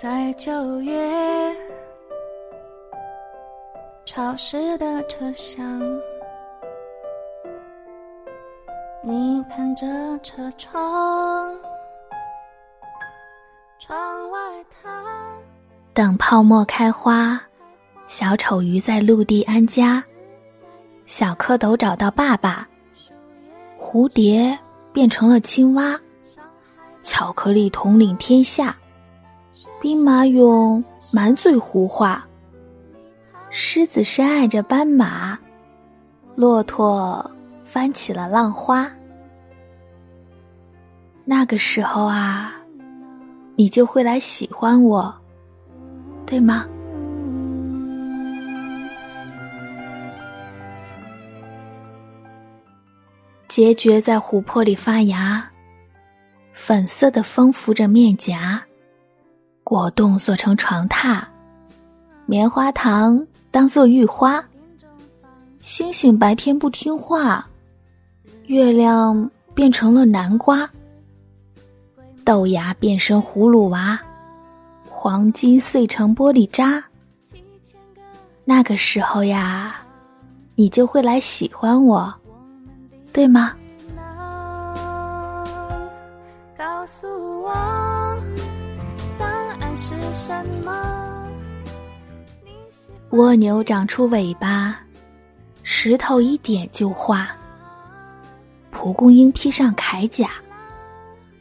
在九月潮湿的车厢，你看着车窗，窗外它。等泡沫开花，小丑鱼在陆地安家，小蝌蚪找到爸爸，蝴蝶变成了青蛙，巧克力统领天下，兵马俑满嘴胡话，狮子深爱着斑马，骆驼翻起了浪花。那个时候啊，你就会来喜欢我。对吗？孑孓在湖泊里发芽，粉色的风拂着面颊，果冻做成床榻，棉花糖当做浴花。星星白天不听话，月亮变成了南瓜，豆芽变身葫芦娃。黄金碎成玻璃渣，那个时候呀，你就会来喜欢我，对吗？什么？蜗牛长出尾巴，石头一点就化。蒲公英披上铠甲，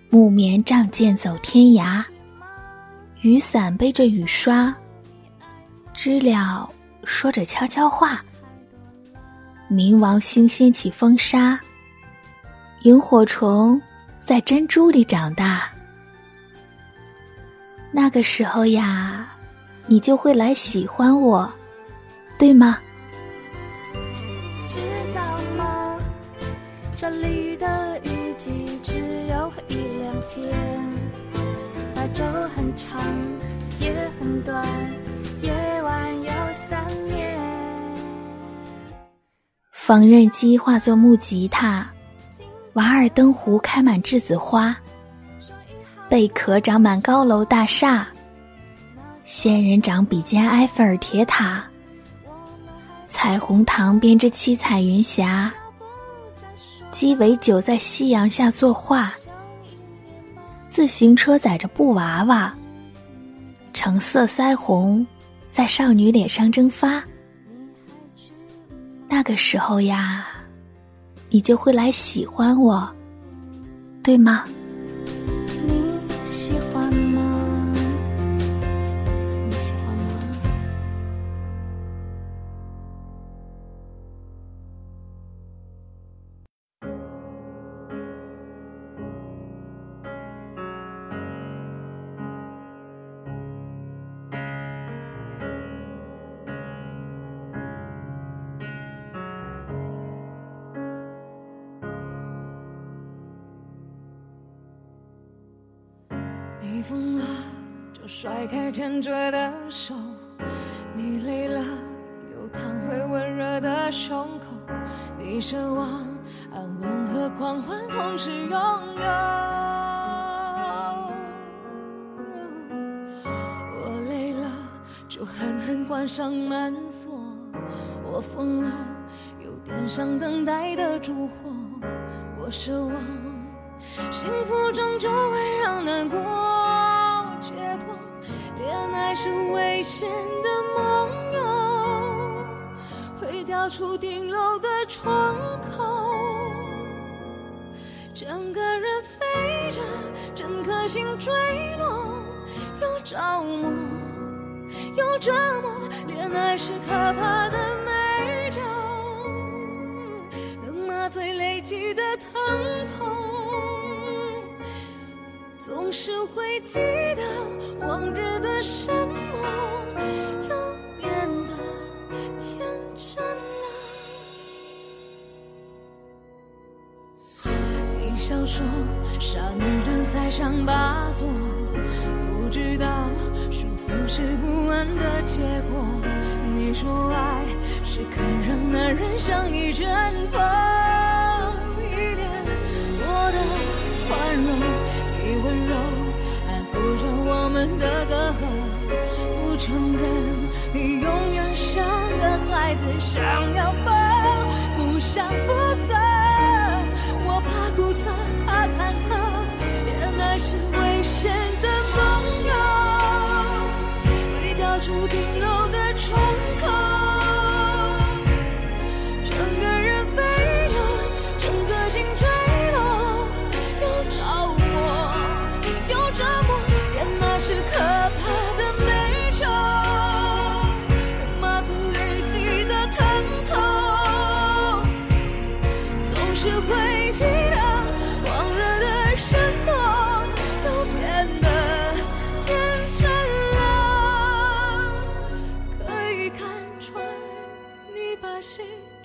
木棉仗剑走天涯。雨伞背着雨刷，知了说着悄悄话。冥王星掀起风沙，萤火虫在珍珠里长大。那个时候呀，你就会来喜欢我，对吗？知道吗？这里的雨季只有一两天。昼很长，也很短，夜晚有三年。缝纫机化作木吉他，瓦尔登湖开满栀子花，贝壳长满高楼大厦，仙人掌比肩埃菲尔铁塔，彩虹糖编织七彩云霞，鸡尾酒在夕阳下作画。自行车载着布娃娃，橙色腮红在少女脸上蒸发。那个时候呀，你就会来喜欢我，对吗？疯了，就甩开牵着的手；你累了，又弹回温热的胸口。你奢望安稳和狂欢同时拥有。我累了，就狠狠关上门锁。我疯了，又点上等待的烛火。我奢望幸福终究会让难过解脱。恋爱是危险的梦游，会掉出顶楼的窗口。整个人飞着，整颗心坠落，又着魔，又折磨。恋爱是可怕的美酒，能麻醉累积的疼痛。总是会记得往日的山盟，又变得天真了。你笑说傻女人才想把锁，不知道束缚是不安的结果。你说爱是肯让男人像一阵风，的隔阂，不承认你永远像个孩子，想要放不想放。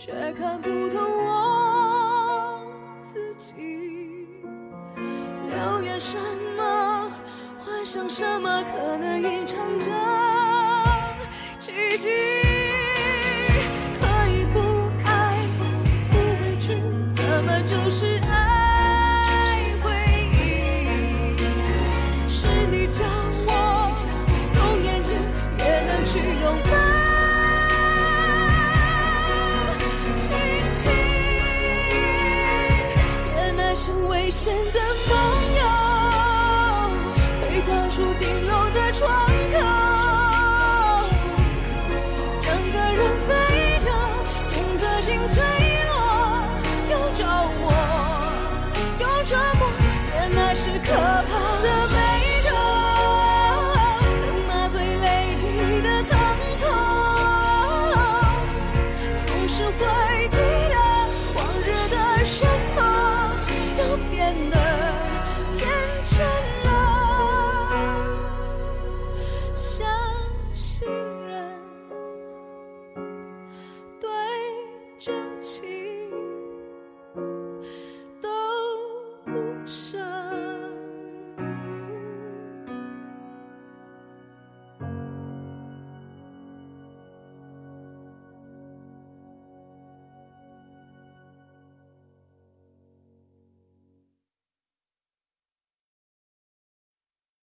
却看不透我自己留恋什么幻想什么可能隐藏着